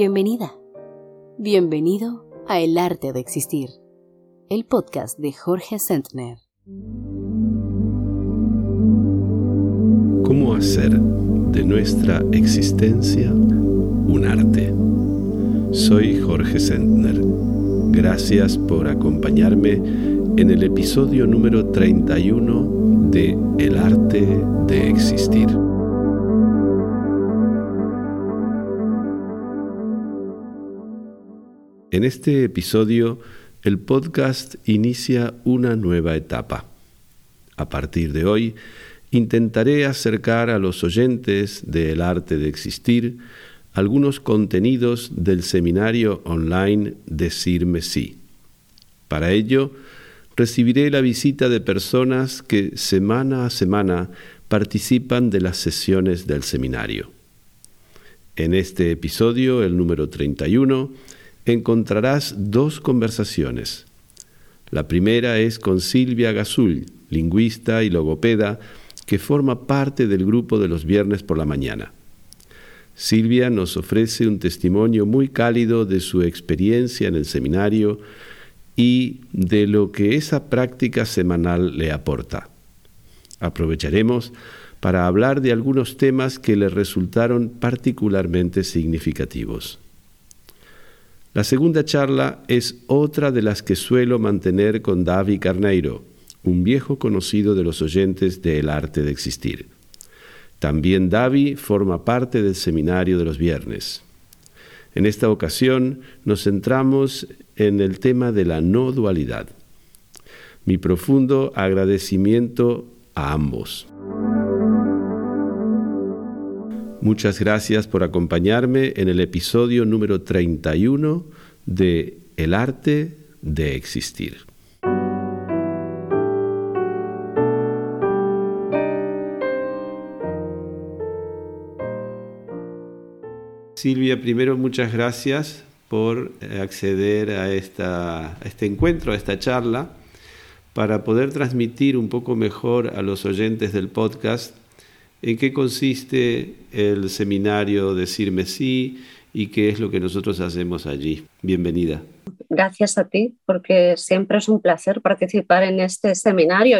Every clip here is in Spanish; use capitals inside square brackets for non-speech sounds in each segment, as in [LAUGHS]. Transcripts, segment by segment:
Bienvenida. Bienvenido a El Arte de Existir, el podcast de Jorge Sentner. ¿Cómo hacer de nuestra existencia un arte? Soy Jorge Sentner. Gracias por acompañarme en el episodio número 31 de El arte de existir. En este episodio, el podcast inicia una nueva etapa. A partir de hoy, intentaré acercar a los oyentes del arte de existir algunos contenidos del seminario online Decirme Sí. Para ello, recibiré la visita de personas que semana a semana participan de las sesiones del seminario. En este episodio, el número 31, encontrarás dos conversaciones. La primera es con Silvia Gazul, lingüista y logopeda, que forma parte del grupo de los viernes por la mañana. Silvia nos ofrece un testimonio muy cálido de su experiencia en el seminario y de lo que esa práctica semanal le aporta. Aprovecharemos para hablar de algunos temas que le resultaron particularmente significativos. La segunda charla es otra de las que suelo mantener con David Carneiro, un viejo conocido de los oyentes de El arte de existir. También David forma parte del seminario de los viernes. En esta ocasión nos centramos en el tema de la no dualidad. Mi profundo agradecimiento a ambos. Muchas gracias por acompañarme en el episodio número 31 de El arte de existir. Silvia, primero muchas gracias por eh, acceder a, esta, a este encuentro, a esta charla, para poder transmitir un poco mejor a los oyentes del podcast ¿En qué consiste el seminario Decirme Sí y qué es lo que nosotros hacemos allí? Bienvenida. Gracias a ti, porque siempre es un placer participar en este seminario.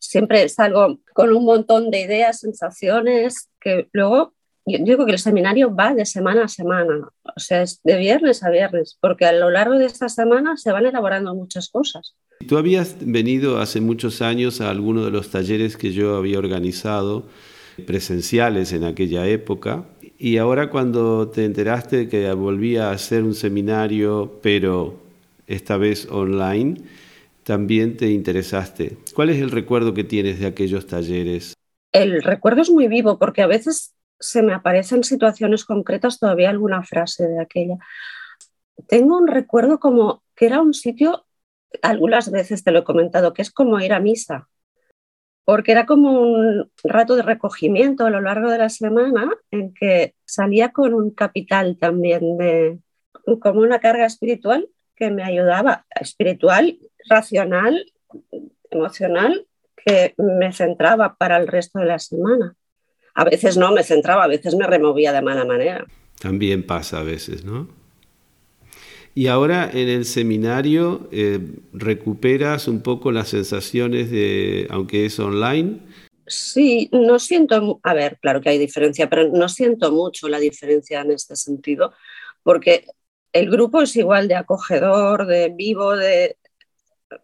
Siempre salgo con un montón de ideas, sensaciones, que luego yo digo que el seminario va de semana a semana, o sea, es de viernes a viernes, porque a lo largo de esta semana se van elaborando muchas cosas. Tú habías venido hace muchos años a alguno de los talleres que yo había organizado presenciales en aquella época. Y ahora cuando te enteraste que volvía a hacer un seminario, pero esta vez online, también te interesaste. ¿Cuál es el recuerdo que tienes de aquellos talleres? El recuerdo es muy vivo porque a veces se me aparecen situaciones concretas todavía alguna frase de aquella. Tengo un recuerdo como que era un sitio, algunas veces te lo he comentado, que es como ir a misa porque era como un rato de recogimiento a lo largo de la semana en que salía con un capital también de como una carga espiritual que me ayudaba, espiritual, racional, emocional, que me centraba para el resto de la semana. A veces no me centraba, a veces me removía de mala manera. También pasa a veces, ¿no? Y ahora en el seminario eh, recuperas un poco las sensaciones de, aunque es online. Sí, no siento, a ver, claro que hay diferencia, pero no siento mucho la diferencia en este sentido, porque el grupo es igual de acogedor, de vivo, de,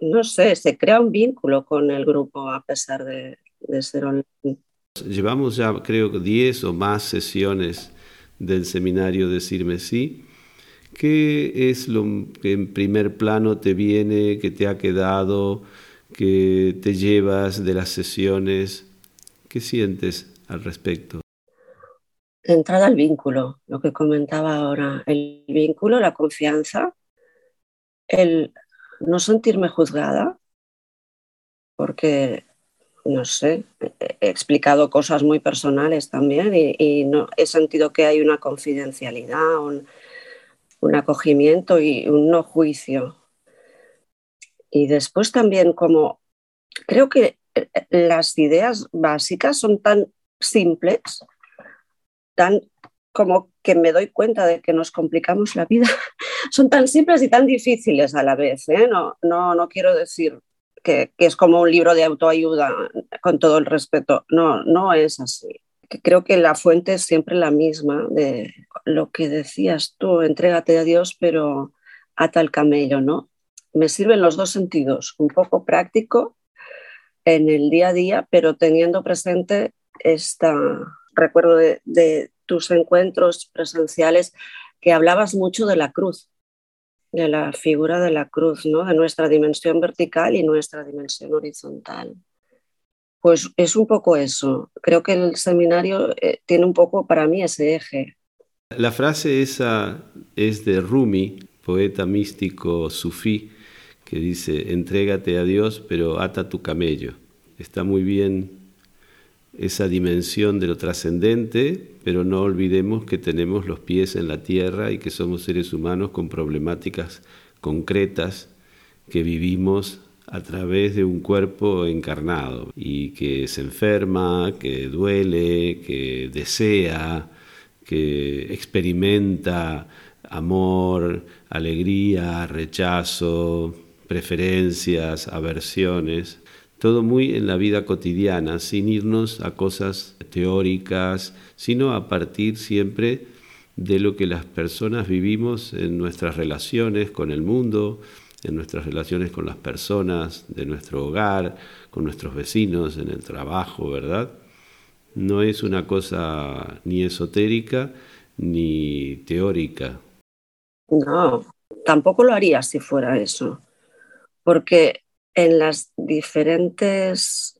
no sé, se crea un vínculo con el grupo a pesar de, de ser online. Llevamos ya creo 10 o más sesiones del seminario Decirme Sí ¿Qué es lo que en primer plano te viene, que te ha quedado, que te llevas de las sesiones? ¿Qué sientes al respecto? Entrada al vínculo, lo que comentaba ahora, el vínculo, la confianza, el no sentirme juzgada, porque, no sé, he explicado cosas muy personales también y, he sentido que hay una confidencialidad, un acogimiento y un no juicio. Y después también como creo que eh, las ideas básicas son tan simples, tan como que me doy cuenta de que nos complicamos la vida, [LAUGHS] son tan simples y tan difíciles a la vez. ¿eh? No, no, no quiero decir que, que, es como un libro de autoayuda, con todo el respeto. No, no es así. Creo que la fuente es siempre la misma de lo que decías tú, entrégate a Dios, pero ata el camello, ¿no? Me sirven los dos sentidos, un poco práctico en el día a día, pero teniendo presente esta recuerdo de, tus encuentros presenciales que hablabas mucho de la cruz, de la figura de la cruz, ¿no? de nuestra dimensión vertical y nuestra dimensión horizontal. Pues es un poco eso. Creo que el seminario eh, tiene un poco para mí ese eje. La frase esa es de Rumi, poeta místico sufí, que dice, entrégate a Dios, pero ata tu camello. Está muy bien esa dimensión de lo trascendente, pero no olvidemos que tenemos los pies en la tierra y que somos seres humanos con problemáticas concretas que vivimos a través de un cuerpo encarnado y que se enferma, que duele, que desea, que experimenta amor, alegría, rechazo, preferencias, aversiones. Todo muy en la vida cotidiana, sin irnos a cosas teóricas, sino a partir siempre de lo que las personas vivimos en nuestras relaciones con el mundo, en nuestras relaciones con las personas de nuestro hogar, con nuestros vecinos, en el trabajo, ¿verdad? No es una cosa ni esotérica ni teórica. No, tampoco lo haría si fuera eso, porque en las diferentes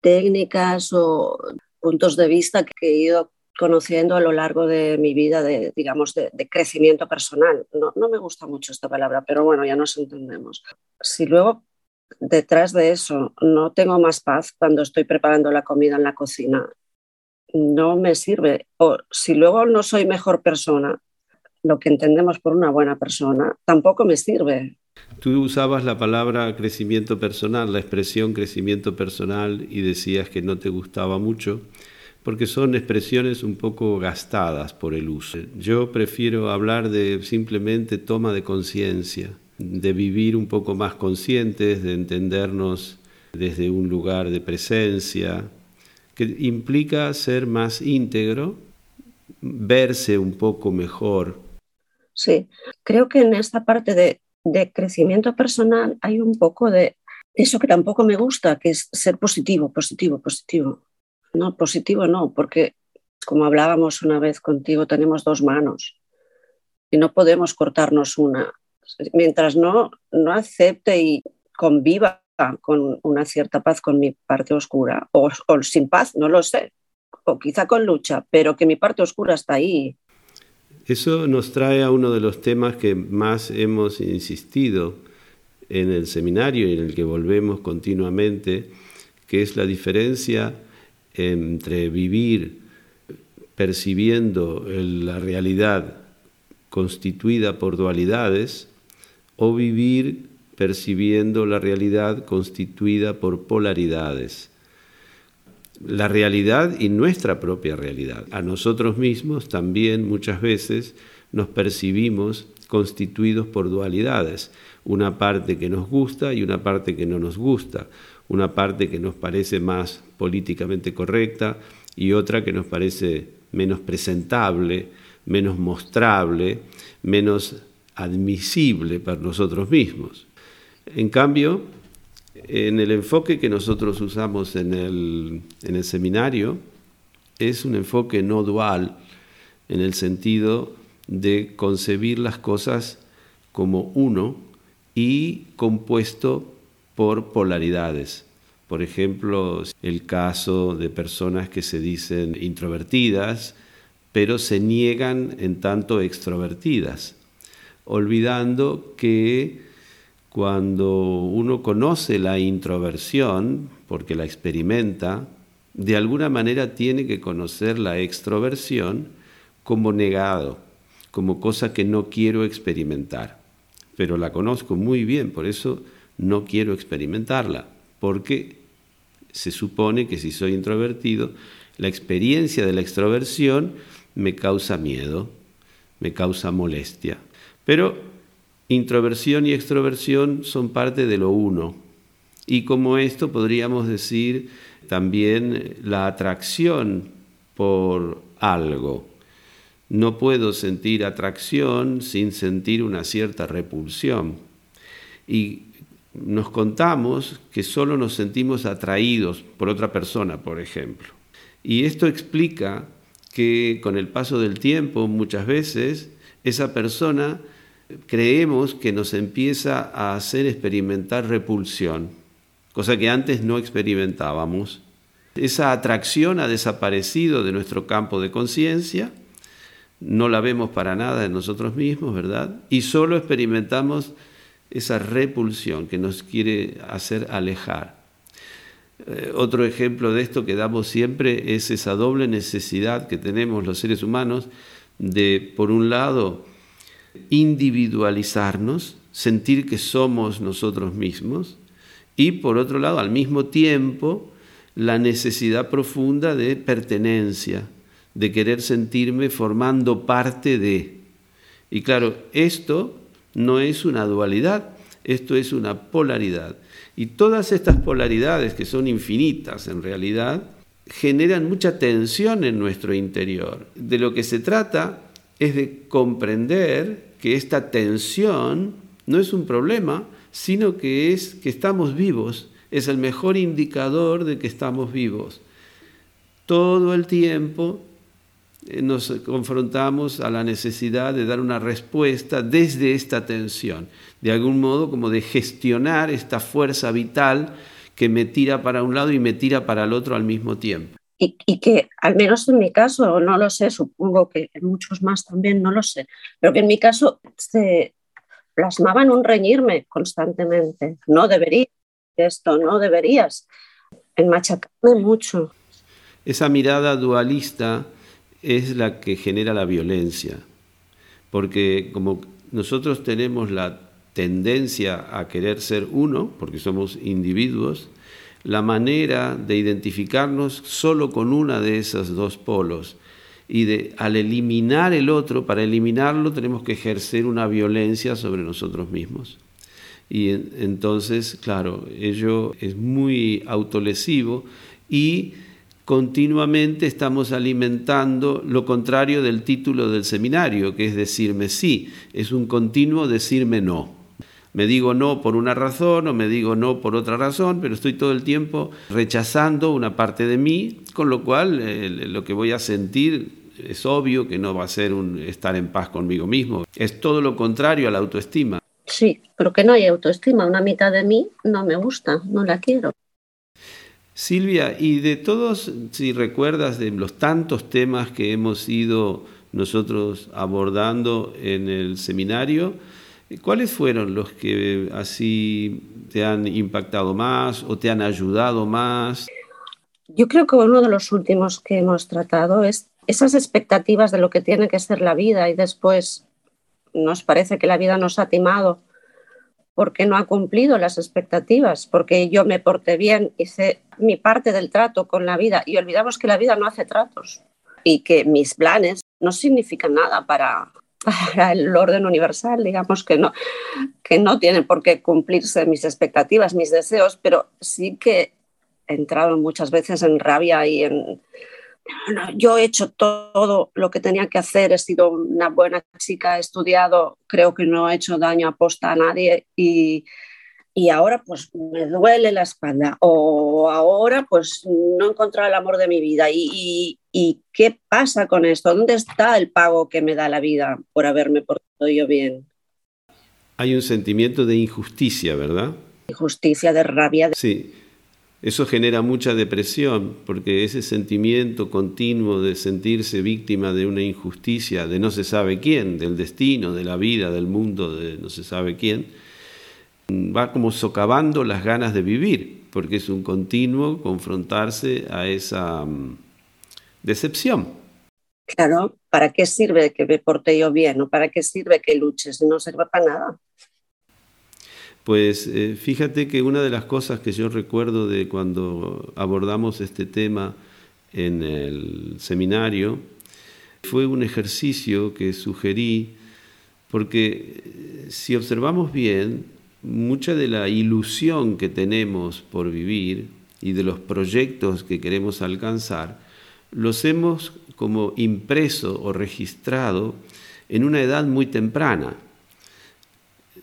técnicas o puntos de vista que he ido conociendo a lo largo de mi vida de, digamos, de, crecimiento personal. No, no, me gusta mucho esta palabra, pero bueno, ya nos entendemos. Si luego detrás de eso no tengo más paz cuando estoy preparando la comida en la cocina, no me sirve. O si luego no soy mejor persona, lo que entendemos por una buena persona, tampoco me sirve. Tú usabas la palabra crecimiento personal, la expresión crecimiento personal y decías que no te gustaba mucho porque son expresiones un poco gastadas por el uso. Yo prefiero hablar de simplemente toma de conciencia, de vivir un poco más conscientes, de entendernos desde un lugar de presencia, que implica ser más íntegro, verse un poco mejor. Sí, creo que en esta parte de de crecimiento personal hay un poco de eso que tampoco me gusta, que es ser positivo, positivo, positivo. No, positivo no, porque como hablábamos una vez contigo, tenemos dos manos y no podemos cortarnos una. Mientras no, no acepte y conviva con una cierta paz con mi parte oscura, o, o sin paz, no lo sé, o quizá con lucha, pero que mi parte oscura está ahí eso nos trae a uno de los temas que más hemos insistido en el seminario y en el que volvemos continuamente, que es la diferencia entre vivir percibiendo la realidad constituida por dualidades o vivir percibiendo la realidad constituida por polaridades. La realidad y nuestra propia realidad. A nosotros mismos también muchas veces nos percibimos constituidos por dualidades, una parte que nos gusta y una parte que no nos gusta, una parte que nos parece más políticamente correcta y otra que nos parece menos presentable, menos mostrable, menos admisible para nosotros mismos. En cambio, en el enfoque que nosotros usamos en el, en el seminario es un enfoque no dual en el sentido de concebir las cosas como uno y compuesto por polaridades. Por ejemplo, el caso de personas que se dicen introvertidas, pero se niegan en tanto extrovertidas, olvidando que cuando uno conoce la introversión, porque la experimenta, de alguna manera tiene que conocer la extroversión como negado, como cosa que no quiero experimentar. Pero la conozco muy bien, por eso no quiero experimentarla, porque se supone que si soy introvertido, la experiencia de la extroversión me causa miedo, me causa molestia. Pero introversión y extroversión son parte de lo uno. Y como esto podríamos decir también la atracción por algo. No puedo sentir atracción sin sentir una cierta repulsión. Y nos contamos que solo nos sentimos atraídos por otra persona, por ejemplo. Y esto explica que con el paso del tiempo muchas veces esa persona creemos que nos empieza a hacer experimentar repulsión, cosa que antes no experimentábamos. Esa atracción ha desaparecido de nuestro campo de conciencia, no la vemos para nada en nosotros mismos, ¿verdad? Y solo experimentamos esa repulsión que nos quiere hacer alejar. Eh, otro ejemplo de esto que damos siempre es esa doble necesidad que tenemos los seres humanos de, por un lado, individualizarnos, sentir que somos nosotros mismos, y por otro lado, al mismo tiempo, la necesidad profunda de pertenencia, de querer sentirme formando parte de. Y claro, esto no es una dualidad, esto es una polaridad. Y todas estas polaridades, que son infinitas en realidad, generan mucha tensión en nuestro interior. De lo que se trata es de comprender que esta tensión no es un problema, sino que es que estamos vivos, es el mejor indicador de que estamos vivos. Todo el tiempo nos confrontamos a la necesidad de dar una respuesta desde esta tensión, de algún modo como de gestionar esta fuerza vital que me tira para un lado y me tira para el otro al mismo tiempo. Y, que al menos en mi caso, no lo sé, supongo que en muchos más también, no lo sé, pero que en mi caso se plasmaba en un reñirme constantemente. No deberías esto, no deberías, en machacarme mucho. Esa mirada dualista es la que genera la violencia, porque como nosotros tenemos la tendencia a querer ser uno, porque somos individuos, la manera de identificarnos solo con una de esas dos polos y de al eliminar el otro, para eliminarlo tenemos que ejercer una violencia sobre nosotros mismos. Y entonces, claro, ello es muy autolesivo y continuamente estamos alimentando lo contrario del título del seminario, que es decirme sí, es un continuo decirme no. Me digo no por una razón o me digo no por otra razón, pero estoy todo el tiempo rechazando una parte de mí, con lo cual lo que voy a sentir es obvio que no va a ser un estar en paz conmigo mismo. Es todo lo contrario a la autoestima. Sí, pero que no hay autoestima. Una mitad de mí no me gusta, no la quiero. Silvia, y de todos, si recuerdas de los tantos temas que hemos ido nosotros abordando en el seminario, ¿cuáles fueron los que así te han impactado más o te han ayudado más? Yo creo que uno de los últimos que hemos tratado es esas expectativas de lo que tiene que ser la vida y después nos parece que la vida nos ha timado porque no ha cumplido las expectativas, porque yo me porté bien, hice mi parte del trato con la vida y olvidamos que la vida no hace tratos y que mis planes no significan nada para, [LAUGHS] el orden universal, digamos que no, que no tienen por qué cumplirse mis expectativas, mis deseos, pero sí que he entrado muchas veces en rabia y en, yo he hecho todo lo que tenía que hacer, he sido una buena chica, he estudiado, creo que no he hecho daño a posta a nadie y, ahora pues me duele la espalda o ahora pues no he encontrado el amor de mi vida y, qué pasa con esto, ¿dónde está el pago que me da la vida por haberme portado yo bien? Hay un sentimiento de injusticia, ¿verdad? Injusticia, de rabia. Sí, eso genera mucha depresión porque ese sentimiento continuo de sentirse víctima de una injusticia, de no se sabe quién, del destino, de la vida, del mundo, de no se sabe quién, va como socavando las ganas de vivir, porque es un continuo confrontarse a esa mm, decepción. Claro, ¿para qué sirve que me porte yo bien? ¿O para qué sirve que luches? No sirve para nada. Pues eh, fíjate que una de las cosas que yo recuerdo de cuando abordamos este tema en el seminario Fue un ejercicio que sugerí porque eh, si observamos bien, mucha de la ilusión que tenemos por vivir y de los proyectos que queremos alcanzar, los hemos como impreso o registrado en una edad muy temprana.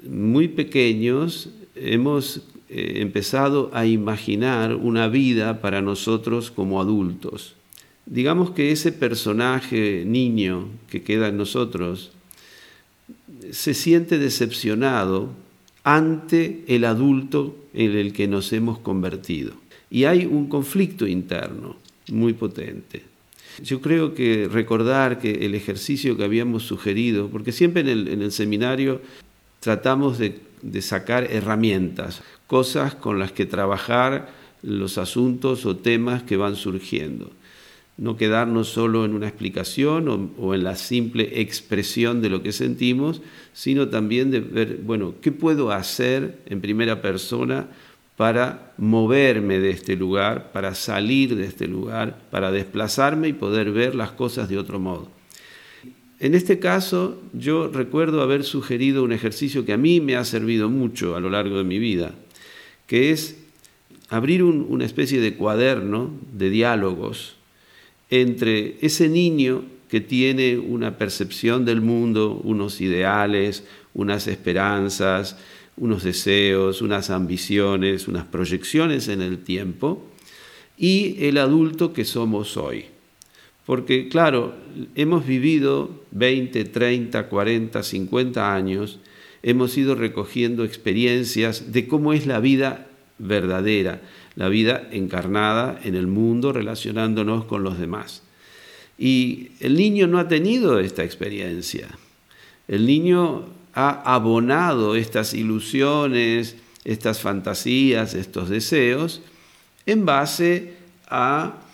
Muy pequeños hemos eh, empezado a imaginar una vida para nosotros como adultos. Digamos que ese personaje niño que queda en nosotros se siente decepcionado ante el adulto en el que nos hemos convertido. Y hay un conflicto interno muy potente. Yo creo que recordar que el ejercicio que habíamos sugerido, porque siempre en el, seminario tratamos de, sacar herramientas, cosas con las que trabajar los asuntos o temas que van surgiendo no quedarnos solo en una explicación o, en la simple expresión de lo que sentimos, sino también de ver, bueno, ¿qué puedo hacer en primera persona para moverme de este lugar, para salir de este lugar, para desplazarme y poder ver las cosas de otro modo? En este caso, yo recuerdo haber sugerido un ejercicio que a mí me ha servido mucho a lo largo de mi vida, que es abrir una especie de cuaderno de diálogos entre ese niño que tiene una percepción del mundo, unos ideales, unas esperanzas, unos deseos, unas ambiciones, unas proyecciones en el tiempo, y el adulto que somos hoy. Porque claro, hemos vivido 20, 30, 40, 50 años, hemos ido recogiendo experiencias de cómo es la vida verdadera, la vida encarnada en el mundo relacionándonos con los demás. Y el niño no ha tenido esta experiencia. El niño ha abonado estas ilusiones, estas fantasías, estos deseos, en base a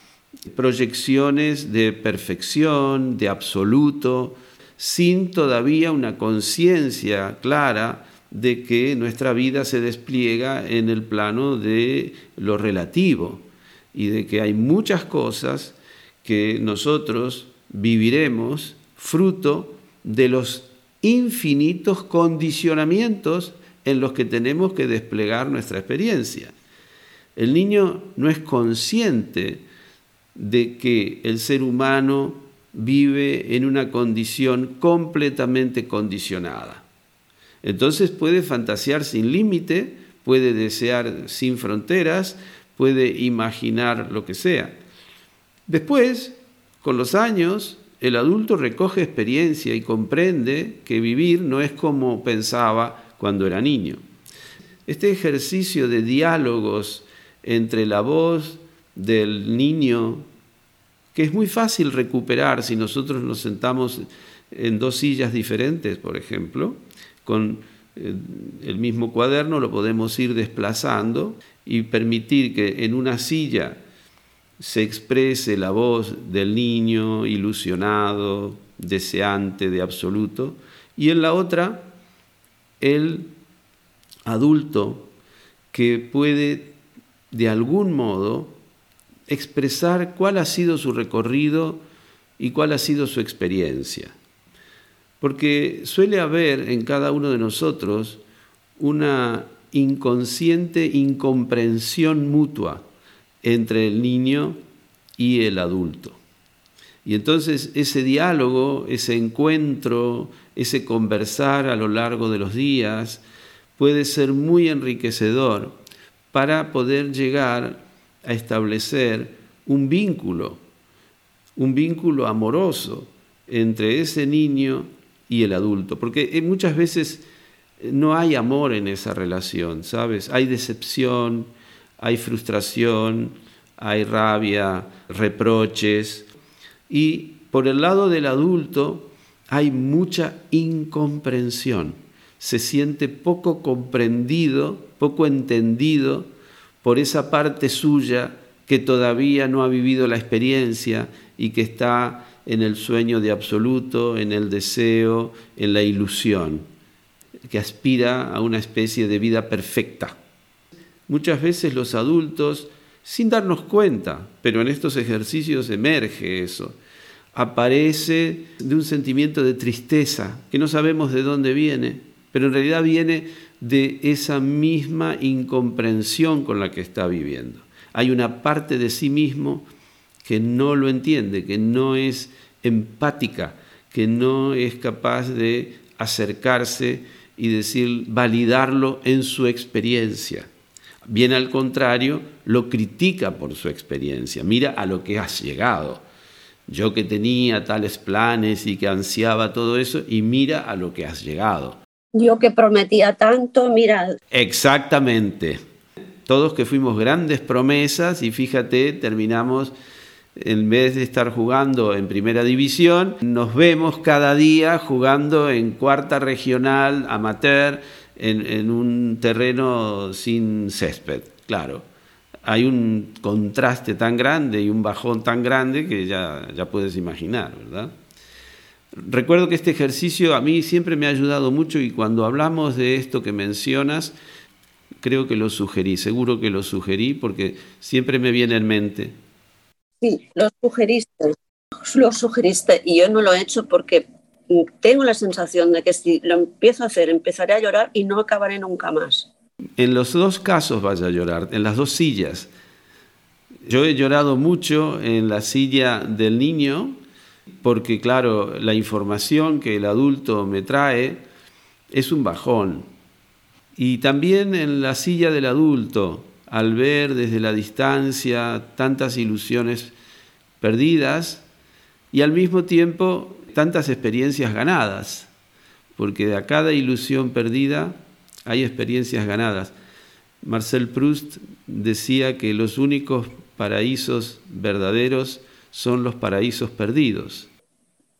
proyecciones de perfección, de absoluto, sin todavía una conciencia clara de que nuestra vida se despliega en el plano de lo relativo y de que hay muchas cosas que nosotros viviremos fruto de los infinitos condicionamientos en los que tenemos que desplegar nuestra experiencia. El niño no es consciente de que el ser humano vive en una condición completamente condicionada. Entonces puede fantasear sin límite, puede desear sin fronteras, puede imaginar lo que sea. Después, con los años, el adulto recoge experiencia y comprende que vivir no es como pensaba cuando era niño. Este ejercicio de diálogos entre la voz del niño, que es muy fácil recuperar si nosotros nos sentamos en dos sillas diferentes, por ejemplo, con eh, el mismo cuaderno lo podemos ir desplazando y permitir que en una silla se exprese la voz del niño ilusionado, deseante de absoluto, y en la otra el adulto que puede de algún modo expresar cuál ha sido su recorrido y cuál ha sido su experiencia porque suele haber en cada uno de nosotros una inconsciente incomprensión mutua entre el niño y el adulto. Y entonces ese diálogo, ese encuentro, ese conversar a lo largo de los días puede ser muy enriquecedor para poder llegar a establecer un vínculo, un vínculo amoroso entre ese niño y el adulto, porque eh, muchas veces eh, no hay amor en esa relación, ¿sabes? Hay decepción, hay frustración, hay rabia, reproches, y por el lado del adulto hay mucha incomprensión, se siente poco comprendido, poco entendido por esa parte suya que todavía no ha vivido la experiencia y que está en el sueño de absoluto, en el deseo, en la ilusión, que aspira a una especie de vida perfecta. Muchas veces los adultos, sin darnos cuenta, pero en estos ejercicios emerge eso, aparece de un sentimiento de tristeza, que no sabemos de dónde viene, pero en realidad viene de esa misma incomprensión con la que está viviendo. Hay una parte de sí mismo que no lo entiende, que no es empática, que no es capaz de acercarse y decir, validarlo en su experiencia. Bien al contrario, lo critica por su experiencia. Mira a lo que has llegado. Yo que tenía tales planes y que ansiaba todo eso, y mira a lo que has llegado. Yo que prometía tanto, mira. Exactamente. Todos que fuimos grandes promesas y fíjate, terminamos en vez de estar jugando en primera división, nos vemos cada día jugando en cuarta regional, amateur, en, un terreno sin césped. Claro, hay un contraste tan grande y un bajón tan grande que ya, ya puedes imaginar, ¿verdad? Recuerdo que este ejercicio a mí siempre me ha ayudado mucho y cuando hablamos de esto que mencionas, creo que lo sugerí, seguro que lo sugerí porque siempre me viene en mente Sí, lo sugeriste, lo sugeriste y yo no lo he hecho porque tengo la sensación de que si lo empiezo a hacer empezaré a llorar y no acabaré nunca más. En los dos casos vaya a llorar, en las dos sillas. Yo he llorado mucho en la silla del niño porque claro, la información que el adulto me trae es un bajón. Y también en la silla del adulto, al ver desde la distancia tantas ilusiones perdidas y al mismo tiempo tantas experiencias ganadas, porque de cada ilusión perdida hay experiencias ganadas. Marcel Proust decía que los únicos paraísos verdaderos son los paraísos perdidos.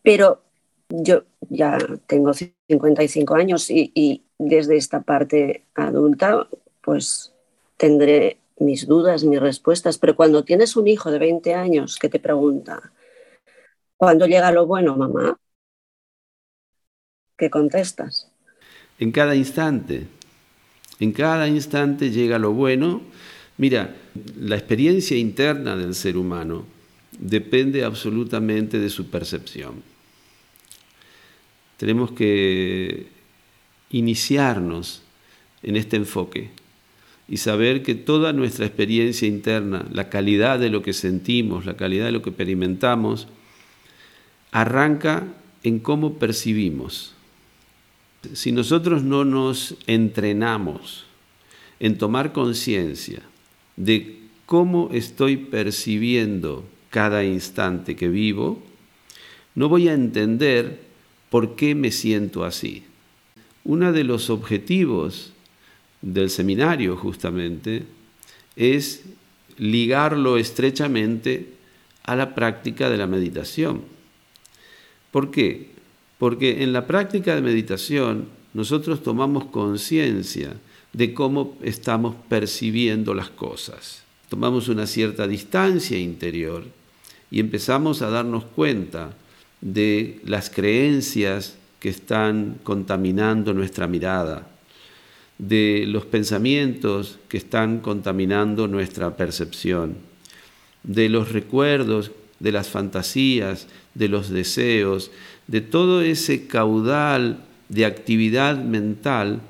Pero yo ya tengo 55 años y, y desde esta parte adulta, pues tendré mis dudas, mis respuestas, pero cuando tienes un hijo de 20 años que te pregunta, ¿cuándo llega lo bueno, mamá? ¿Qué contestas? En cada instante, en cada instante llega lo bueno. Mira, la experiencia interna del ser humano depende absolutamente de su percepción. Tenemos que iniciarnos en este enfoque y saber que toda nuestra experiencia interna, la calidad de lo que sentimos, la calidad de lo que experimentamos, arranca en cómo percibimos. Si nosotros no nos entrenamos en tomar conciencia de cómo estoy percibiendo cada instante que vivo, no voy a entender por qué me siento así. Uno de los objetivos del seminario justamente es ligarlo estrechamente a la práctica de la meditación. ¿Por qué? Porque en la práctica de meditación nosotros tomamos conciencia de cómo estamos percibiendo las cosas. Tomamos una cierta distancia interior y empezamos a darnos cuenta de las creencias que están contaminando nuestra mirada, de los pensamientos que están contaminando nuestra percepción, de los recuerdos, de las fantasías, de los deseos, de todo ese caudal de actividad mental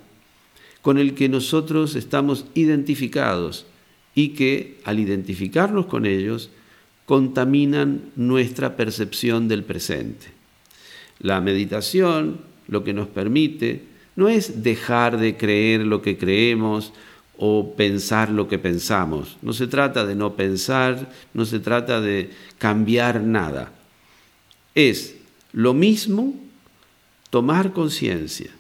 con el que nosotros estamos identificados y que al identificarnos con ellos contaminan nuestra percepción del presente. La meditación lo que nos permite no es dejar de creer lo que creemos o pensar lo que pensamos. No se trata de no pensar, no se trata de cambiar nada. Es lo mismo tomar conciencia.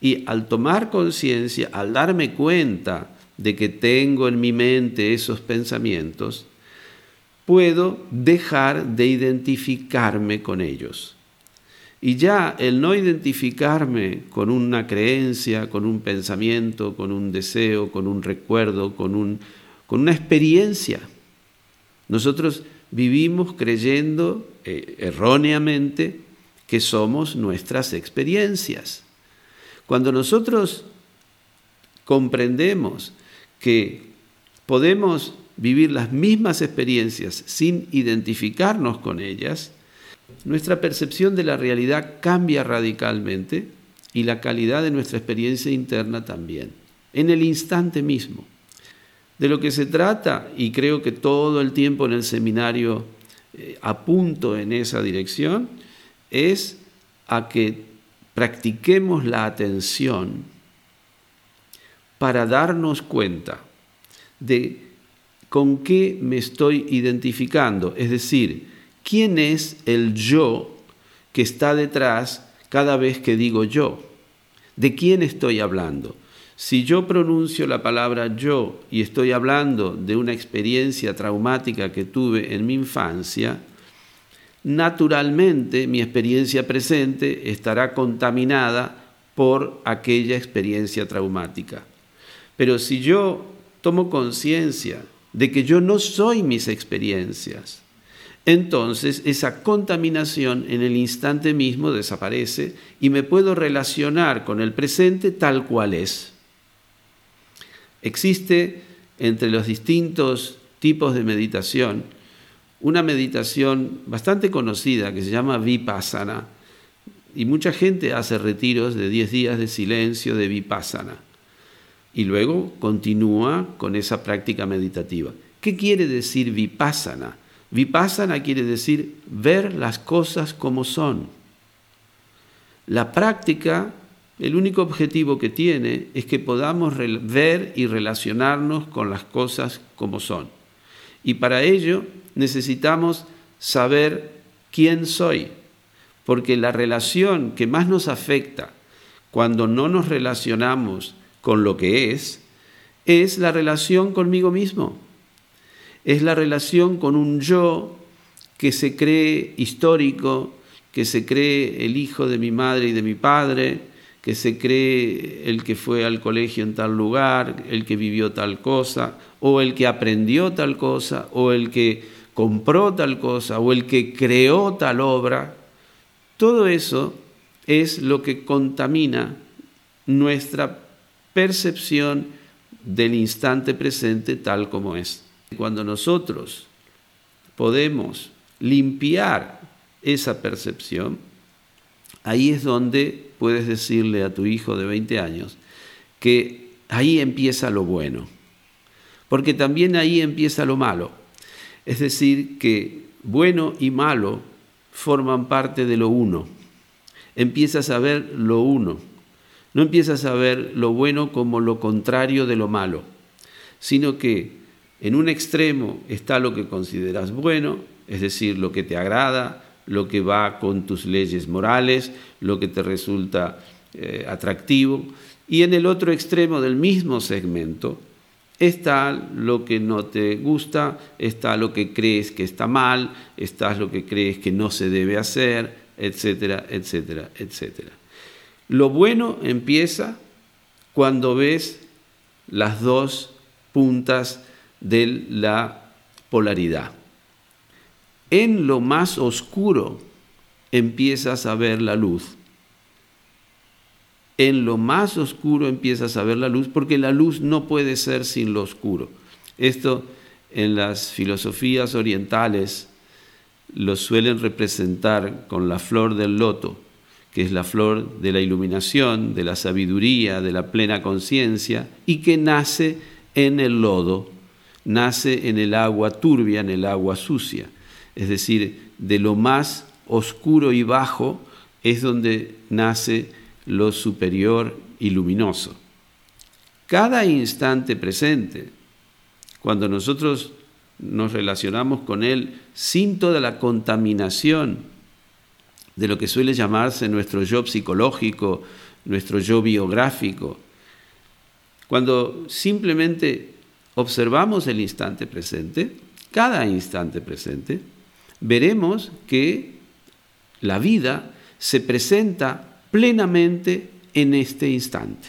Y al tomar conciencia, al darme cuenta de que tengo en mi mente esos pensamientos, puedo dejar de identificarme con ellos. Y ya el no identificarme con una creencia, con un pensamiento, con un deseo, con un recuerdo, con, un, con una experiencia. Nosotros vivimos creyendo eh, erróneamente que somos nuestras experiencias. Cuando nosotros comprendemos que podemos vivir las mismas experiencias sin identificarnos con ellas, nuestra percepción de la realidad cambia radicalmente y la calidad de nuestra experiencia interna también, en el instante mismo. De lo que se trata, y creo que todo el tiempo en el seminario eh, apunto en esa dirección, es a que practiquemos la atención para darnos cuenta de con qué me estoy identificando, es decir, quién es el yo que está detrás cada vez que digo yo, de quién estoy hablando. Si yo pronuncio la palabra yo y estoy hablando de una experiencia traumática que tuve en mi infancia, naturalmente mi experiencia presente estará contaminada por aquella experiencia traumática. Pero si yo tomo conciencia de que yo no soy mis experiencias, entonces esa contaminación en el instante mismo desaparece y me puedo relacionar con el presente tal cual es. Existe entre los distintos tipos de meditación una meditación bastante conocida que se llama vipassana y mucha gente hace retiros de 10 días de silencio de vipassana y luego continúa con esa práctica meditativa. ¿Qué quiere decir vipassana? Vipassana quiere decir ver las cosas como son. La práctica, el único objetivo que tiene es que podamos ver y relacionarnos con las cosas como son. Y para ello necesitamos saber quién soy, porque la relación que más nos afecta cuando no nos relacionamos con lo que es, es la relación conmigo mismo. Es la relación con un yo que se cree histórico, que se cree el hijo de mi madre y de mi padre, que se cree el que fue al colegio en tal lugar, el que vivió tal cosa, o el que aprendió tal cosa, o el que compró tal cosa, o el que creó tal obra. Todo eso es lo que contamina nuestra percepción del instante presente tal como es. Cuando nosotros podemos limpiar esa percepción, ahí es donde puedes decirle a tu hijo de 20 años que ahí empieza lo bueno, porque también ahí empieza lo malo. Es decir, que bueno y malo forman parte de lo uno. Empiezas a ver lo uno no empiezas a ver lo bueno como lo contrario de lo malo, sino que en un extremo está lo que consideras bueno, es decir, lo que te agrada, lo que va con tus leyes morales, lo que te resulta eh, atractivo, y en el otro extremo del mismo segmento está lo que no te gusta, está lo que crees que está mal, está lo que crees que no se debe hacer, etcétera, etcétera, etcétera. Lo bueno empieza cuando ves las dos puntas de la polaridad. En lo más oscuro empiezas a ver la luz. En lo más oscuro empiezas a ver la luz porque la luz no puede ser sin lo oscuro. Esto en las filosofías orientales lo suelen representar con la flor del loto que es la flor de la iluminación, de la sabiduría, de la plena conciencia, y que nace en el lodo, nace en el agua turbia, en el agua sucia. Es decir, de lo más oscuro y bajo es donde nace lo superior y luminoso. Cada instante presente, cuando nosotros nos relacionamos con Él sin toda la contaminación de lo que suele llamarse nuestro yo psicológico, nuestro yo biográfico. Cuando simplemente observamos el instante presente, cada instante presente, veremos que la vida se presenta plenamente en este instante.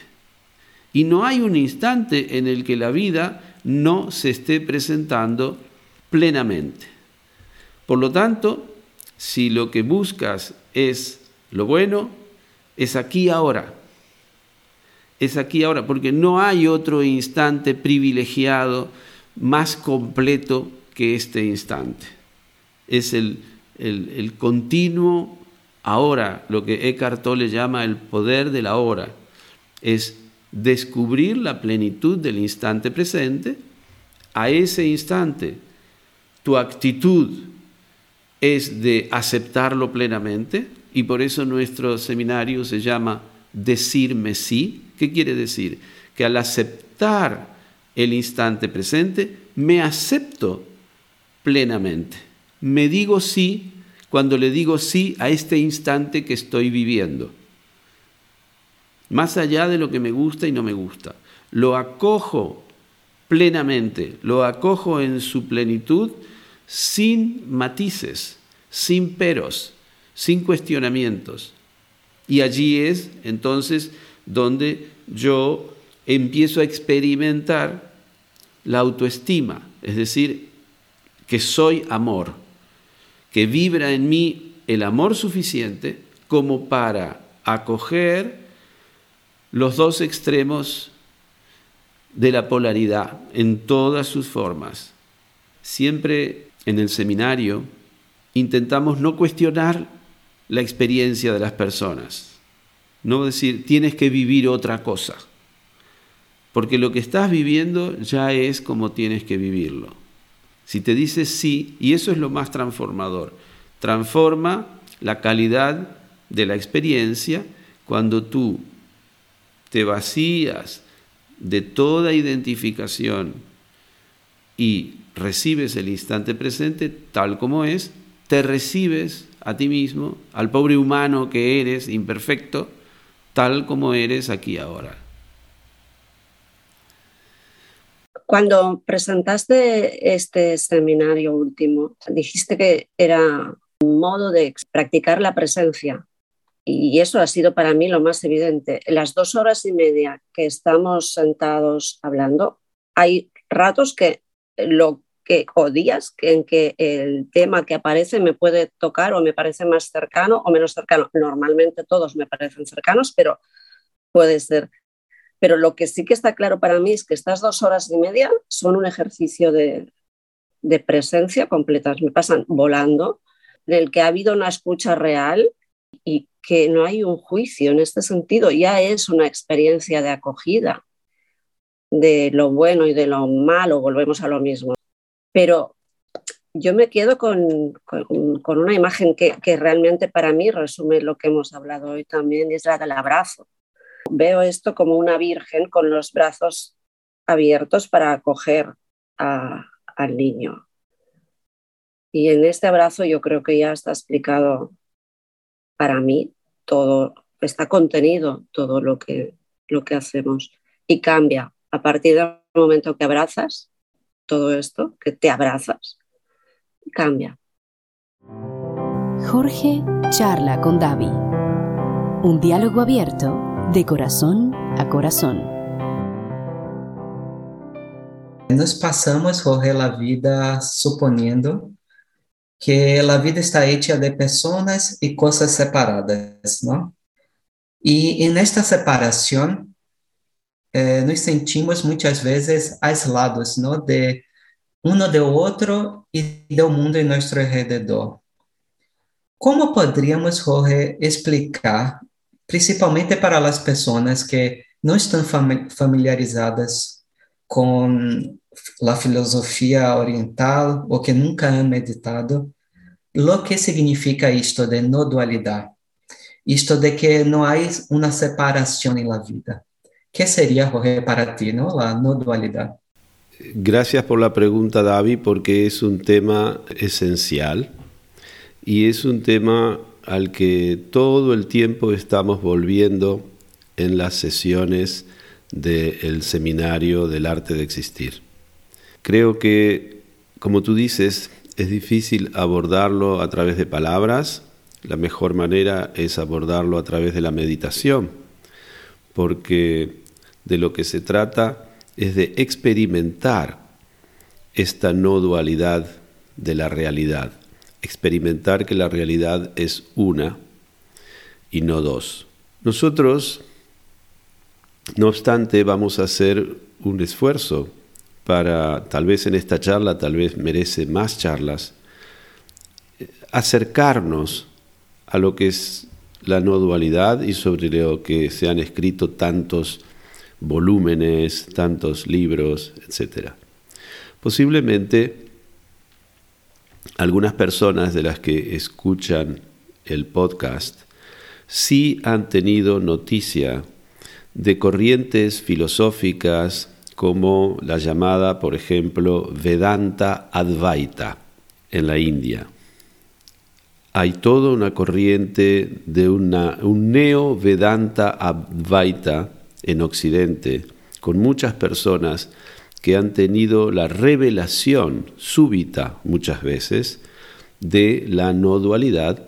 Y no hay un instante en el que la vida no se esté presentando plenamente. Por lo tanto, si lo que buscas es lo bueno, es aquí ahora. Es aquí ahora, porque no hay otro instante privilegiado más completo que este instante. Es el, el, continuo ahora, lo que Eckhart Tolle llama el poder de la hora, es descubrir la plenitud del instante presente, a ese instante tu actitud es de aceptarlo plenamente y por eso nuestro seminario se llama decirme sí. ¿Qué quiere decir? Que al aceptar el instante presente, me acepto plenamente. Me digo sí cuando le digo sí a este instante que estoy viviendo. Más allá de lo que me gusta y no me gusta. Lo acojo plenamente, lo acojo en su plenitud sin matices, sin peros, sin cuestionamientos. Y allí es entonces donde yo empiezo a experimentar la autoestima, es decir, que soy amor, que vibra en mí el amor suficiente como para acoger los dos extremos de la polaridad en todas sus formas. Siempre en el seminario intentamos no cuestionar la experiencia de las personas, no decir tienes que vivir otra cosa, porque lo que estás viviendo ya es como tienes que vivirlo. Si te dices sí, y eso es lo más transformador, transforma la calidad de la experiencia cuando tú te vacías de toda identificación y recibes el instante presente tal como es, te recibes a ti mismo, al pobre humano que eres, imperfecto, tal como eres aquí ahora. Cuando presentaste este seminario último, dijiste que era un modo de practicar la presencia. Y eso ha sido para mí lo más evidente. En las dos horas y media que estamos sentados hablando, hay ratos que lo que, o días que, en que el tema que aparece me puede tocar o me parece más cercano o menos cercano. Normalmente todos me parecen cercanos, pero puede ser. Pero lo que sí que está claro para mí es que estas dos horas y media son un ejercicio de, de presencia completas. Me pasan volando, en el que ha habido una escucha real y que no hay un juicio en este sentido. Ya es una experiencia de acogida de lo bueno y de lo malo, volvemos a lo mismo pero yo me quedo con, una imagen que, realmente para mí resume lo que hemos hablado hoy también, es la del abrazo. Veo esto como una virgen con los brazos abiertos para acoger al niño. Y en este abrazo yo creo que ya está explicado para mí todo, está contenido todo lo que, lo que hacemos y cambia. A partir del momento que abrazas, todo esto, que te abrazas, cambia. Jorge charla con Davi. Un diálogo abierto de corazón a corazón. Nos pasamos, Jorge, la vida suponiendo que la vida está hecha de personas y cosas separadas, ¿no? Y en esta separación eh, nos sentimos muchas veces aislados, ¿no? De uno de otro y del mundo en nuestro alrededor. ¿Cómo podríamos, Jorge, explicar, principalmente para las personas que no están familiarizadas con la filosofía oriental o que nunca han meditado, lo que significa esto de no dualidad? Esto de que no hay una separación en la vida. ¿Qué sería, Jorge, para ti, ¿no? la no dualidad? Gracias por la pregunta, David, porque es un tema esencial y es un tema al que todo el tiempo estamos volviendo en las sesiones del seminario del arte de existir. Creo que, como tú dices, es difícil abordarlo a través de palabras, la mejor manera es abordarlo a través de la meditación, porque de lo que se trata es de experimentar esta no dualidad de la realidad, experimentar que la realidad es una y no dos. Nosotros, no obstante, vamos a hacer un esfuerzo para, tal vez en esta charla, tal vez merece más charlas, acercarnos a lo que es la no dualidad y sobre lo que se han escrito tantos volúmenes, tantos libros, etc. Posiblemente algunas personas de las que escuchan el podcast sí han tenido noticia de corrientes filosóficas como la llamada, por ejemplo, Vedanta Advaita en la India. Hay toda una corriente de una, un neo-Vedanta Advaita en Occidente, con muchas personas que han tenido la revelación súbita muchas veces de la no dualidad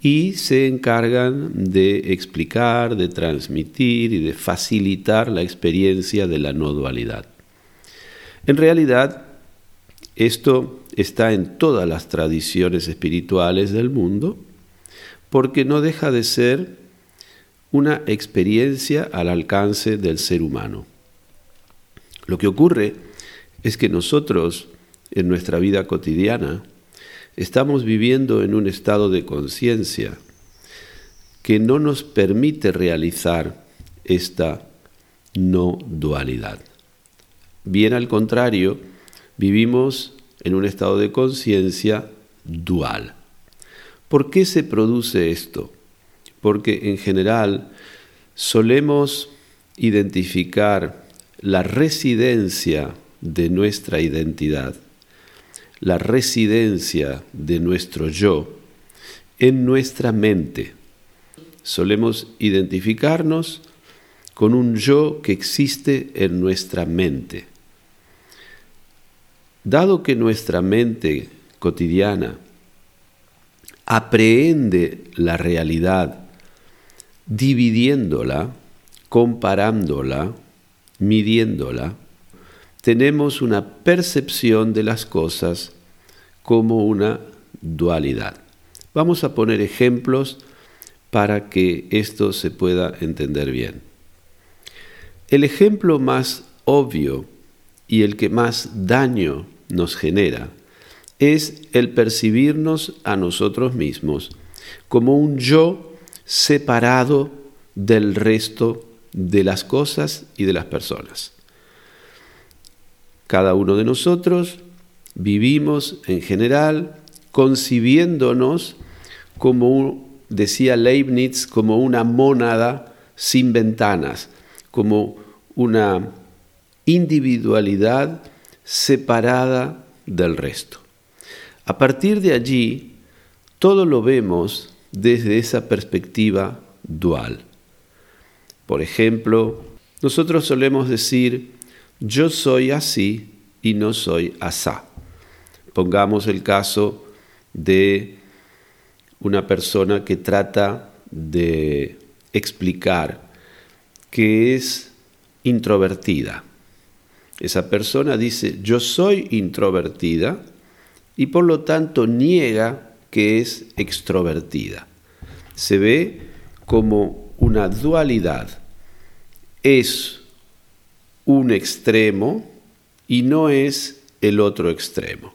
y se encargan de explicar, de transmitir y de facilitar la experiencia de la no dualidad. En realidad, esto está en todas las tradiciones espirituales del mundo porque no deja de ser una experiencia al alcance del ser humano. Lo que ocurre es que nosotros, en nuestra vida cotidiana, estamos viviendo en un estado de conciencia que no nos permite realizar esta no dualidad. Bien al contrario, vivimos en un estado de conciencia dual. ¿Por qué se produce esto? Porque en general solemos identificar la residencia de nuestra identidad la residencia de nuestro yo en nuestra mente. Solemos identificarnos con un yo que existe en nuestra mente. Dado que nuestra mente cotidiana aprehende la realidad dividiéndola, comparándola, midiéndola, tenemos una percepción de las cosas como una dualidad. Vamos a poner ejemplos para que esto se pueda entender bien. El ejemplo más obvio y el que más daño nos genera es el percibirnos a nosotros mismos como un yo separado del resto de las cosas y de las personas. Cada uno de nosotros vivimos en general concibiéndonos como, decía Leibniz, como una mónada sin ventanas, como una individualidad separada del resto. A partir de allí, todo lo vemos desde esa perspectiva dual. Por ejemplo, nosotros solemos decir, yo soy así y no soy asá. Pongamos el caso de una persona que trata de explicar que es introvertida. Esa persona dice, yo soy introvertida y por lo tanto niega que es extrovertida. Se ve como una dualidad. Es un extremo y no es el otro extremo.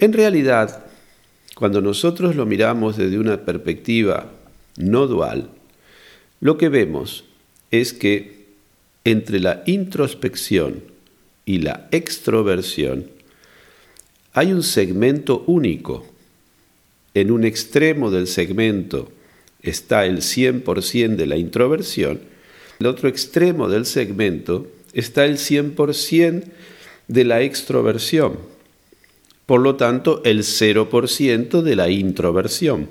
En realidad, cuando nosotros lo miramos desde una perspectiva no dual, lo que vemos es que entre la introspección y la extroversión hay un segmento único. En un extremo del segmento está el 100% de la introversión el otro extremo del segmento está el 100% de la extroversión, por lo tanto el 0% de la introversión.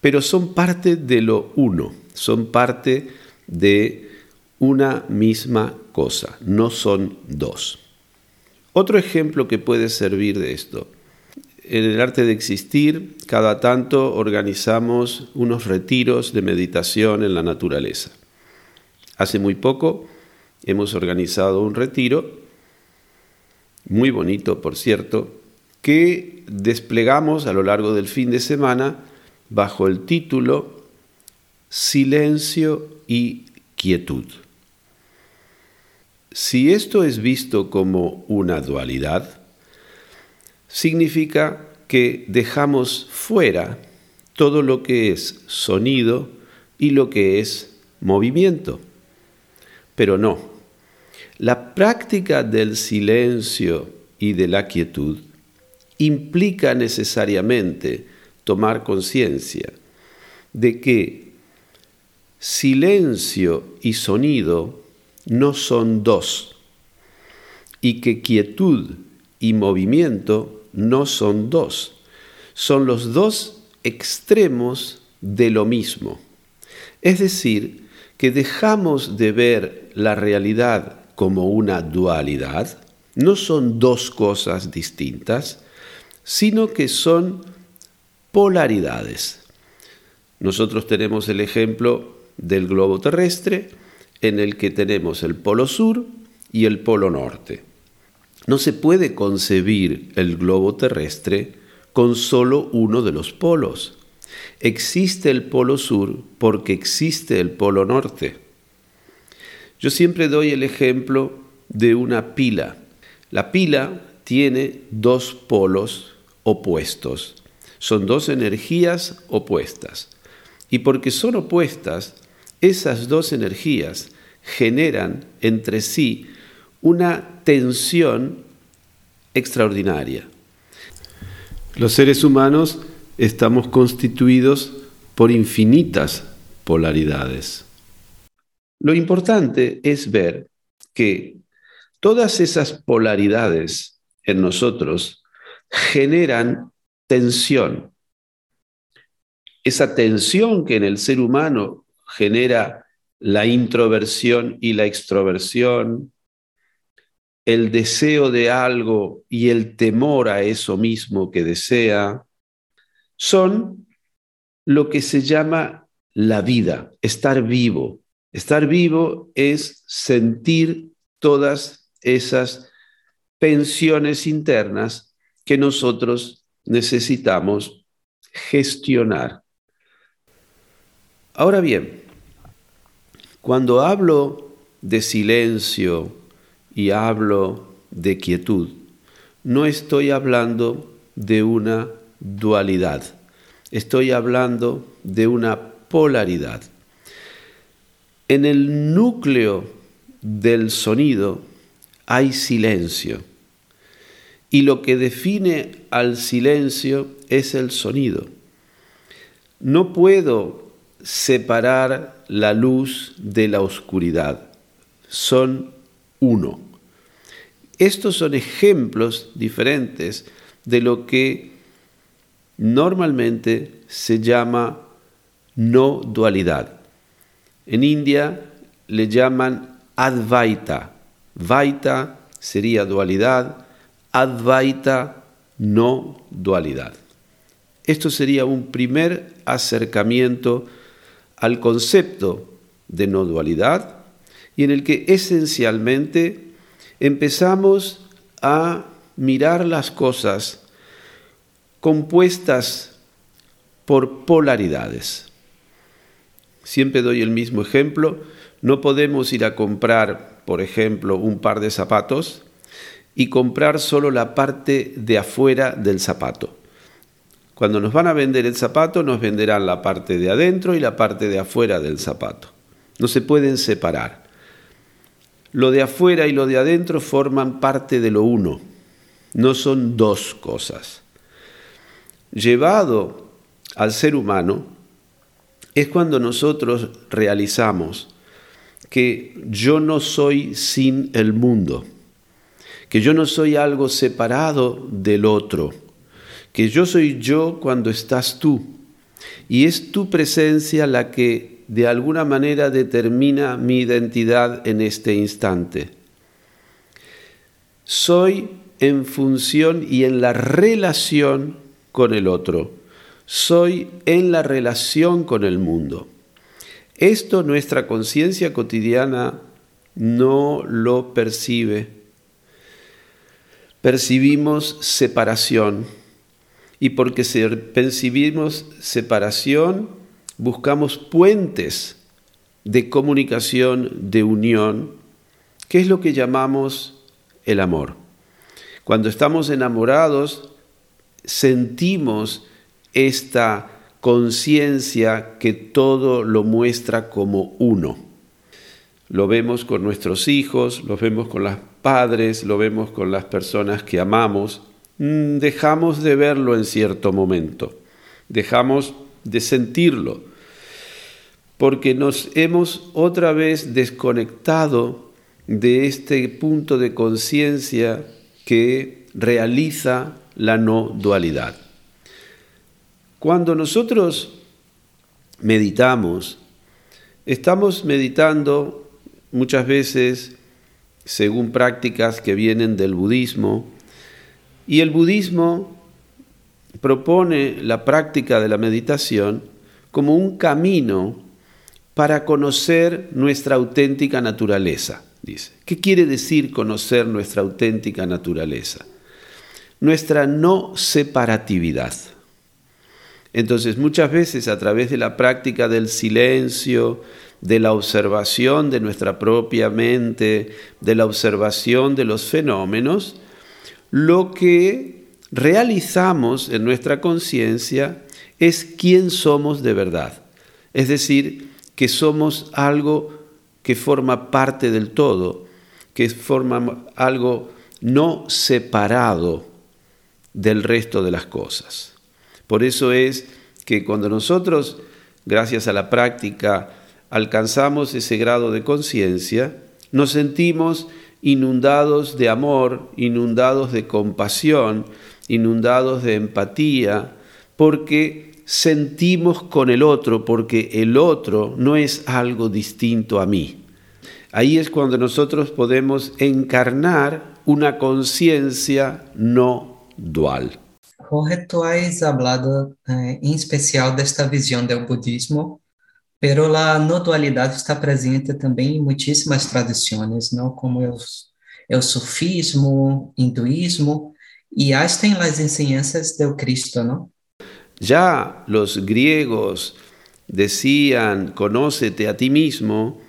Pero son parte de lo uno, son parte de una misma cosa, no son dos. Otro ejemplo que puede servir de esto en el arte de existir, cada tanto organizamos unos retiros de meditación en la naturaleza. Hace muy poco hemos organizado un retiro, muy bonito por cierto, que desplegamos a lo largo del fin de semana bajo el título Silencio y Quietud. Si esto es visto como una dualidad, significa que dejamos fuera todo lo que es sonido y lo que es movimiento. Pero no, la práctica del silencio y de la quietud implica necesariamente tomar conciencia de que silencio y sonido no son dos y que quietud y movimiento no son dos, son los dos extremos de lo mismo. Es decir, que dejamos de ver la realidad como una dualidad, no son dos cosas distintas, sino que son polaridades. Nosotros tenemos el ejemplo del globo terrestre en el que tenemos el polo sur y el polo norte. No se puede concebir el globo terrestre con solo uno de los polos. Existe el polo sur porque existe el polo norte. Yo siempre doy el ejemplo de una pila. La pila tiene dos polos opuestos. Son dos energías opuestas. Y porque son opuestas, esas dos energías generan entre sí una tensión extraordinaria. Los seres humanos estamos constituidos por infinitas polaridades. Lo importante es ver que todas esas polaridades en nosotros generan tensión. Esa tensión que en el ser humano genera la introversión y la extroversión, el deseo de algo y el temor a eso mismo que desea, son lo que se llama la vida, estar vivo. Estar vivo es sentir todas esas pensiones internas que nosotros necesitamos gestionar. Ahora bien, cuando hablo de silencio, y hablo de quietud, no estoy hablando de una dualidad, estoy hablando de una polaridad. En el núcleo del sonido hay silencio y lo que define al silencio es el sonido. No puedo separar la luz de la oscuridad, son uno. Estos son ejemplos diferentes de lo que normalmente se llama no dualidad. En India le llaman Advaita. Vaita sería dualidad, Advaita no dualidad. Esto sería un primer acercamiento al concepto de no dualidad y en el que esencialmente empezamos a mirar las cosas compuestas por polaridades. Siempre doy el mismo ejemplo. No podemos ir a comprar, por ejemplo, un par de zapatos y comprar solo la parte de afuera del zapato. Cuando nos van a vender el zapato, nos venderán la parte de adentro y la parte de afuera del zapato. No se pueden separar. Lo de afuera y lo de adentro forman parte de lo uno, no son dos cosas. Llevado al ser humano es cuando nosotros realizamos que yo no soy sin el mundo, que yo no soy algo separado del otro, que yo soy yo cuando estás tú, y es tu presencia la que de alguna manera determina mi identidad en este instante. Soy en función y en la relación con el otro. Soy en la relación con el mundo. Esto nuestra conciencia cotidiana no lo percibe. Percibimos separación y porque percibimos separación, buscamos puentes de comunicación, de unión, que es lo que llamamos el amor. Cuando estamos enamorados, sentimos esta conciencia que todo lo muestra como uno. Lo vemos con nuestros hijos, lo vemos con los padres, lo vemos con las personas que amamos. Mm, dejamos de verlo en cierto momento, dejamos de sentirlo, porque nos hemos otra vez desconectado de este punto de conciencia que realiza la no dualidad. Cuando nosotros meditamos, estamos meditando muchas veces según prácticas que vienen del budismo, y el budismo propone la práctica de la meditación como un camino para conocer nuestra auténtica naturaleza, dice. ¿Qué quiere decir conocer nuestra auténtica naturaleza? Nuestra no separatividad. Entonces, muchas veces a través de la práctica del silencio, de la observación de nuestra propia mente, de la observación de los fenómenos, lo que realizamos en nuestra conciencia es quién somos de verdad. Es decir, que somos algo que forma parte del todo, que forma algo no separado del resto de las cosas. Por eso es que cuando nosotros, gracias a la práctica, alcanzamos ese grado de conciencia, nos sentimos inundados de amor, inundados de compasión, inundados de empatía, porque sentimos con el otro, porque el otro no es algo distinto a mí. Ahí es cuando nosotros podemos encarnar una conciencia no dual. Jorge, tu has hablado eh, em especial desta visão do budismo, pero a no dualidade está presente também em muitíssimas tradições, não como o, o sufismo, hinduísmo, e hasta em las enseñanzas do Cristo, não? Já os griegos decían, conócete a ti mismo,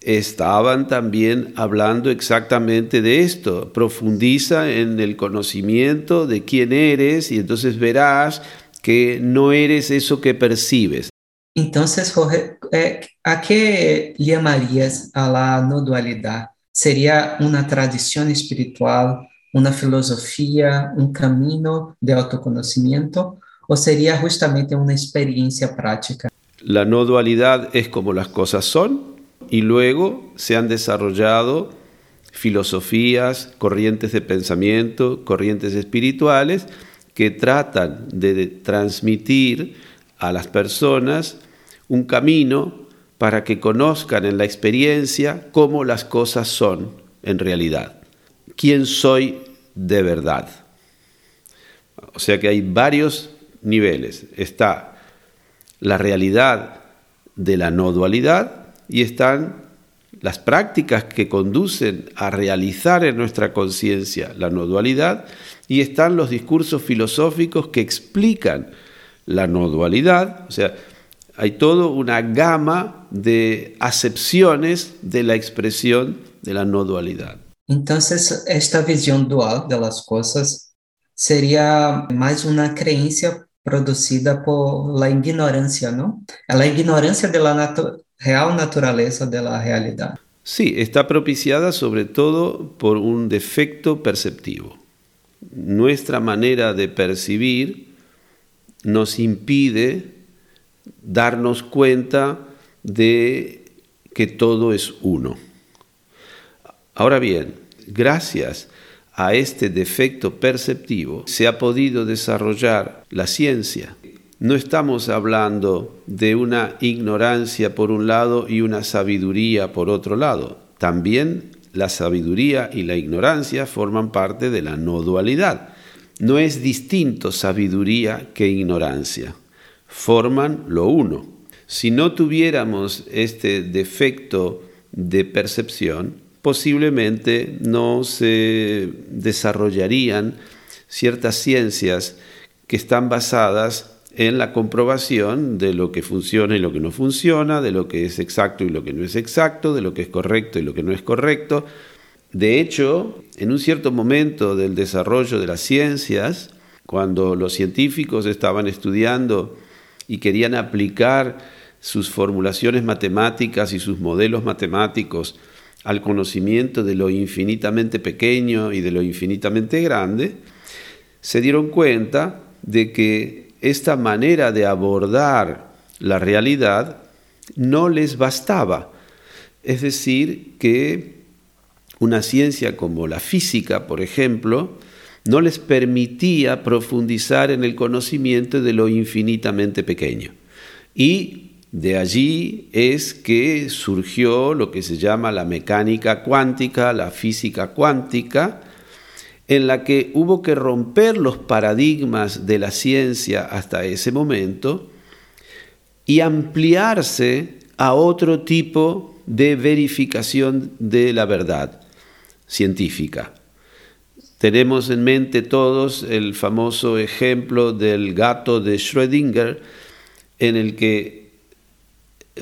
estaban también hablando exactamente de esto. Profundiza en el conocimiento de quién eres y entonces verás que no eres eso que percibes. Entonces, Jorge, eh, ¿a qué llamarías a la no dualidad? ¿Sería una tradición espiritual, una filosofía, un camino de autoconocimiento o sería justamente una experiencia práctica? La no dualidad es como las cosas son, y luego se han desarrollado filosofías, corrientes de pensamiento, corrientes espirituales que tratan de transmitir a las personas un camino para que conozcan en la experiencia cómo las cosas son en realidad. ¿Quién soy de verdad? O sea que hay varios niveles. Está la realidad de la no dualidad, y están las prácticas que conducen a realizar en nuestra conciencia la no dualidad y están los discursos filosóficos que explican la no dualidad, o sea, hay toda una gama de acepciones de la expresión de la no dualidad. Entonces, esta visión dual de las cosas sería más una creencia producida por la ignorancia, ¿no? La ignorancia de la, real naturaleza de la realidad. Sí, está propiciada sobre todo por un defecto perceptivo. Nuestra manera de percibir nos impide darnos cuenta de que todo es uno. Ahora bien, gracias a este defecto perceptivo se ha podido desarrollar la ciencia no estamos hablando de una ignorancia por un lado y una sabiduría por otro lado. También la sabiduría y la ignorancia forman parte de la no dualidad. No es distinto sabiduría que ignorancia. Forman lo uno. Si no tuviéramos este defecto de percepción, posiblemente no se desarrollarían ciertas ciencias que están basadas en la comprobación de lo que funciona y lo que no funciona, de lo que es exacto y lo que no es exacto, de lo que es correcto y lo que no es correcto. De hecho, en un cierto momento del desarrollo de las ciencias, Cuando los científicos estaban estudiando y querían aplicar sus formulaciones matemáticas y sus modelos matemáticos al conocimiento de lo infinitamente pequeño y de lo infinitamente grande, se dieron cuenta de que esta manera de abordar la realidad no les bastaba. Es decir, que una ciencia como la física, por ejemplo, no les permitía profundizar en el conocimiento de lo infinitamente pequeño. Y de allí es que surgió lo que se llama la mecánica cuántica, la física cuántica, en la que hubo que romper los paradigmas de la ciencia hasta ese momento y ampliarse a otro tipo de verificación de la verdad científica. Tenemos en mente todos el famoso ejemplo del gato de Schrödinger, en el que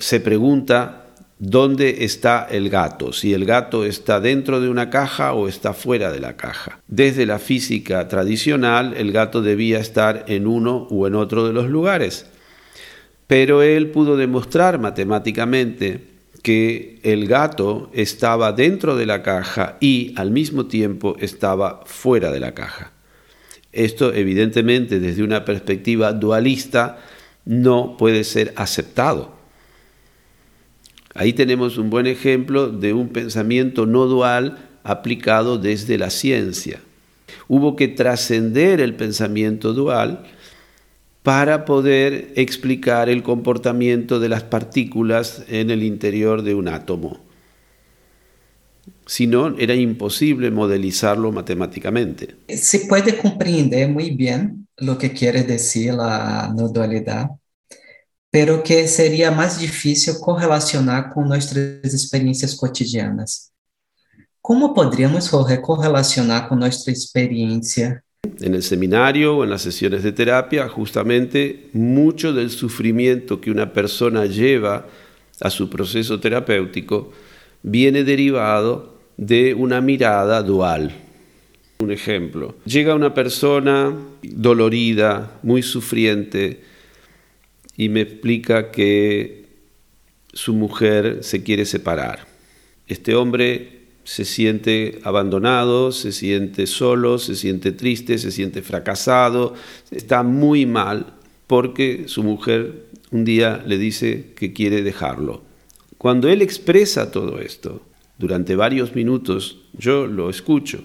se pregunta dónde está el gato, si el gato está dentro de una caja o está fuera de la caja. Desde la física tradicional, el gato debía estar en uno o en otro de los lugares, pero él pudo demostrar matemáticamente que el gato estaba dentro de la caja y al mismo tiempo estaba fuera de la caja. Esto evidentemente desde una perspectiva dualista no puede ser aceptado. Ahí tenemos un buen ejemplo de un pensamiento no dual aplicado desde la ciencia. Hubo que trascender el pensamiento dual para poder explicar el comportamiento de las partículas en el interior de un átomo. Si no, era imposible modelizarlo matemáticamente. Se puede comprender muy bien lo que quiere decir la no dualidad, pero que sería más difícil correlacionar con nuestras experiencias cotidianas. ¿Cómo podríamos correlacionar con nuestra experiencia en el seminario o en las sesiones de terapia, justamente mucho del sufrimiento que una persona lleva a su proceso terapéutico viene derivado de una mirada dual. Un ejemplo, llega una persona dolorida, muy sufriente, y me explica que su mujer se quiere separar. Este hombre se siente abandonado, se siente solo, se siente triste, se siente fracasado, está muy mal porque su mujer un día le dice que quiere dejarlo. Cuando él expresa todo esto, durante varios minutos, yo lo escucho.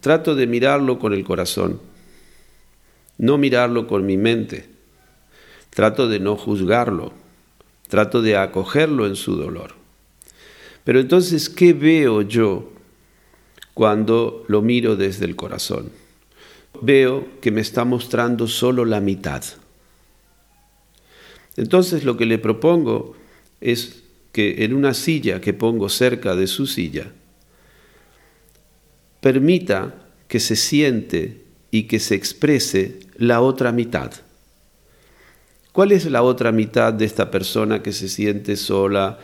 Trato de mirarlo con el corazón, no mirarlo con mi mente. Trato de no juzgarlo, trato de acogerlo en su dolor. Pero entonces, ¿qué veo yo cuando lo miro desde el corazón? Veo que me está mostrando solo la mitad. Entonces lo que le propongo es que en una silla que pongo cerca de su silla, permita que se siente y que se exprese la otra mitad. ¿Cuál es la otra mitad de esta persona que se siente sola,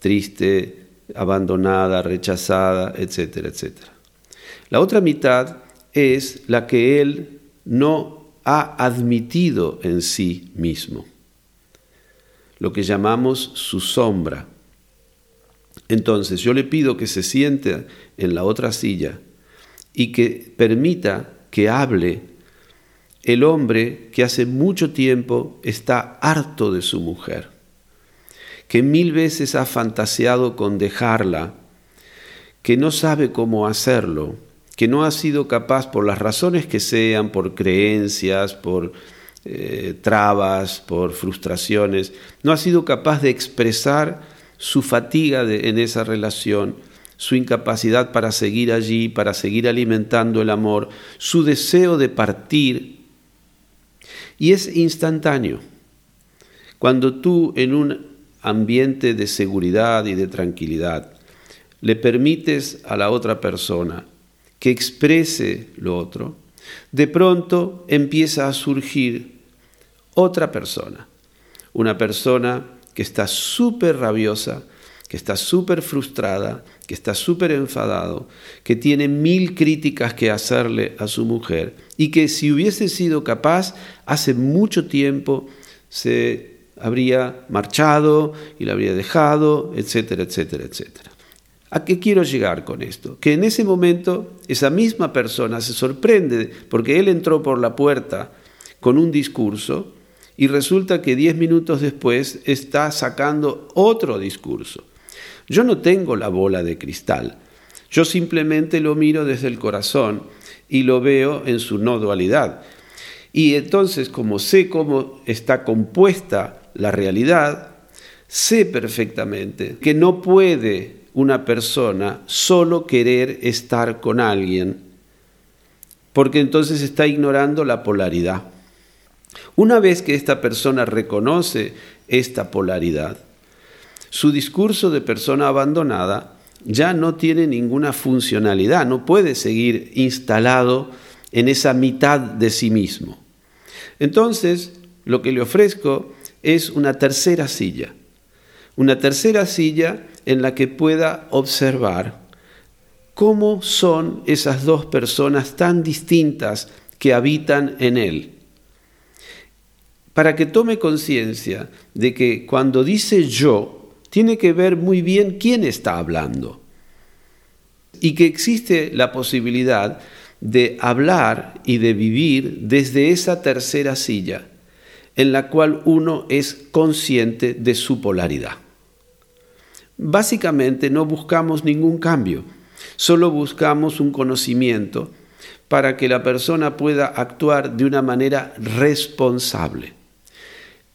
triste, abandonada, rechazada, etcétera, etcétera. La otra mitad es la que él no ha admitido en sí mismo, lo que llamamos su sombra. Entonces yo le pido que se siente en la otra silla y que permita que hable el hombre que hace mucho tiempo está harto de su mujer que mil veces ha fantaseado con dejarla, que no sabe cómo hacerlo, que no ha sido capaz por las razones que sean, por creencias, por eh, trabas, por frustraciones, no ha sido capaz de expresar su fatiga en esa relación, su incapacidad para seguir allí, para seguir alimentando el amor, su deseo de partir. Y es instantáneo. Cuando tú en un ambiente de seguridad y de tranquilidad, le permites a la otra persona que exprese lo otro, de pronto empieza a surgir otra persona, una persona que está súper rabiosa, que está súper frustrada, que está súper enfadado, que tiene mil críticas que hacerle a su mujer y que si hubiese sido capaz, hace mucho tiempo se habría marchado y la habría dejado, etcétera, etcétera, etcétera. ¿A qué quiero llegar con esto? Que en ese momento esa misma persona se sorprende porque él entró por la puerta con un discurso y resulta que diez minutos después está sacando otro discurso. Yo no tengo la bola de cristal, yo simplemente lo miro desde el corazón y lo veo en su no dualidad. Y entonces, como sé cómo está compuesta la realidad, sé perfectamente que no puede una persona solo querer estar con alguien, porque entonces está ignorando la polaridad. Una vez que esta persona reconoce esta polaridad, su discurso de persona abandonada ya no tiene ninguna funcionalidad, no puede seguir instalado en esa mitad de sí mismo. Entonces, lo que le ofrezco es una tercera silla, una tercera silla en la que pueda observar cómo son esas dos personas tan distintas que habitan en él. Para que tome conciencia de que cuando dice yo, tiene que ver muy bien quién está hablando. Y que existe la posibilidad de hablar y de vivir desde esa tercera silla en la cual uno es consciente de su polaridad. Básicamente no buscamos ningún cambio, solo buscamos un conocimiento para que la persona pueda actuar de una manera responsable.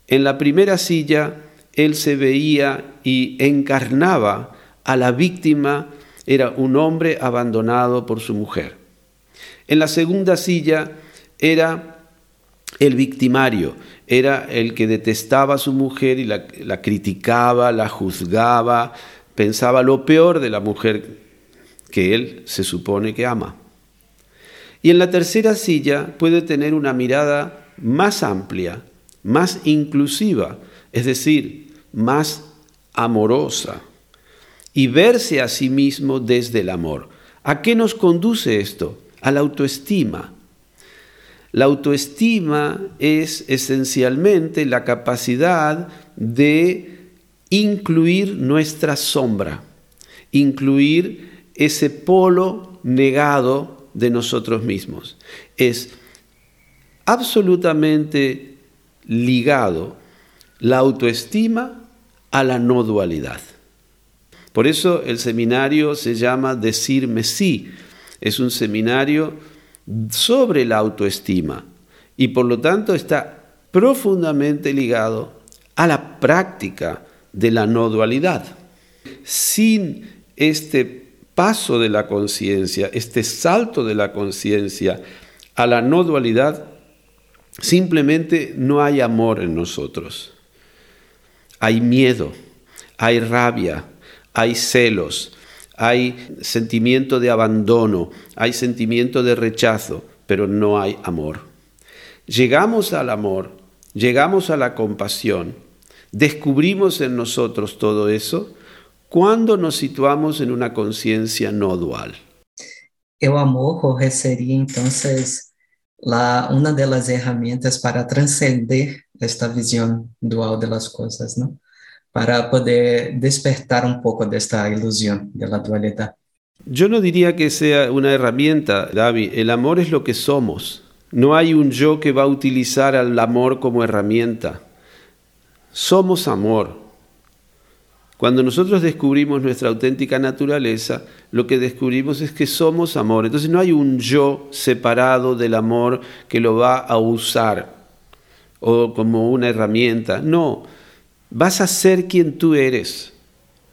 En la primera silla, él se veía y encarnaba a la víctima, era un hombre abandonado por su mujer. En la segunda silla era el victimario, era el que detestaba a su mujer y la, la, criticaba, la juzgaba, pensaba lo peor de la mujer que él se supone que ama. Y en la tercera silla puede tener una mirada más amplia, más inclusiva, es decir, más amorosa, y verse a sí mismo desde el amor. ¿A qué nos conduce esto? A la autoestima, la autoestima es esencialmente la capacidad de incluir nuestra sombra, incluir ese polo negado de nosotros mismos. Es absolutamente ligado la autoestima a la no dualidad. Por eso el seminario se llama Decirme sí. Es un seminario sobre la autoestima y por lo tanto está profundamente ligado a la práctica de la no dualidad. Sin este paso de la conciencia, este salto de la conciencia a la no dualidad, simplemente no hay amor en nosotros. Hay miedo, hay rabia, hay celos, hay sentimiento de abandono, hay sentimiento de rechazo, pero no hay amor. Llegamos al amor, llegamos a la compasión, descubrimos en nosotros todo eso cuando nos situamos en una conciencia no dual. El amor, Jorge, sería entonces la, una de las herramientas para trascender esta visión dual de las cosas, ¿no? para poder despertar un poco de esta ilusión de la dualidad. Yo no diría que sea una herramienta, David. El amor es lo que somos. No hay un yo que va a utilizar al amor como herramienta. Somos amor. Cuando nosotros descubrimos nuestra auténtica naturaleza, lo que descubrimos es que somos amor. Entonces no hay un yo separado del amor que lo va a usar o como una herramienta. No, vas a ser quien tú eres.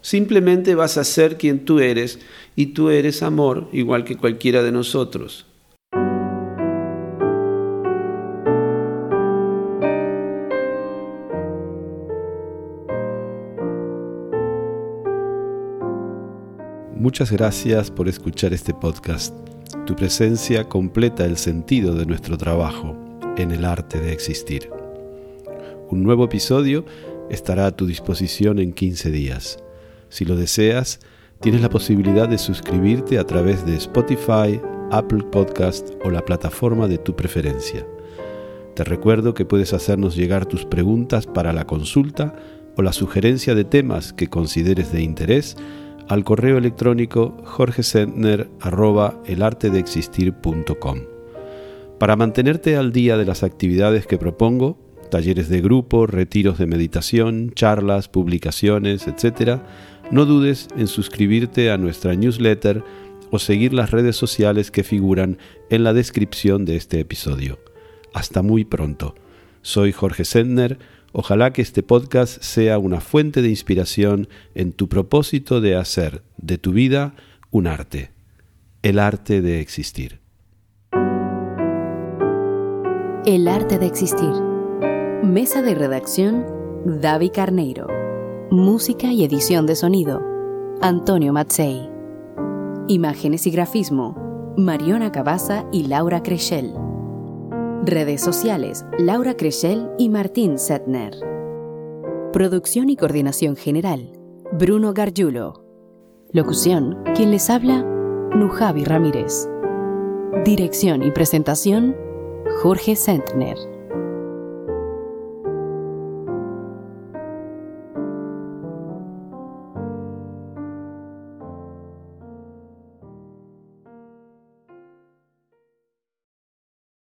Simplemente vas a ser quien tú eres y tú eres amor igual que cualquiera de nosotros. Muchas gracias por escuchar este podcast. Tu presencia completa el sentido de nuestro trabajo en el arte de existir. Un nuevo episodio estará a tu disposición en 15 días. Si lo deseas, tienes la posibilidad de suscribirte a través de Spotify, Apple Podcast o la plataforma de tu preferencia. Te recuerdo que puedes hacernos llegar tus preguntas para la consulta o la sugerencia de temas que consideres de interés al correo electrónico jorgesentner.elartedeexistir.com. Para mantenerte al día de las actividades que propongo, talleres de grupo, retiros de meditación, charlas, publicaciones, etc., no dudes en suscribirte a nuestra newsletter o seguir las redes sociales que figuran en la descripción de este episodio. Hasta muy pronto. Soy Jorge Sendner. Ojalá que este podcast sea una fuente de inspiración en tu propósito de hacer de tu vida un arte, el arte de existir. El arte de existir. Mesa de redacción, David Carneiro. Música y edición de sonido, Antonio Matzei. Imágenes y grafismo, Mariona Cabaza y Laura Creschel. Redes sociales, Laura Creschel y Martín Setner. Producción y coordinación general, Bruno Gargiulo. Locución, quien les habla, Nujavi Ramírez. Dirección y presentación, Jorge Sentner.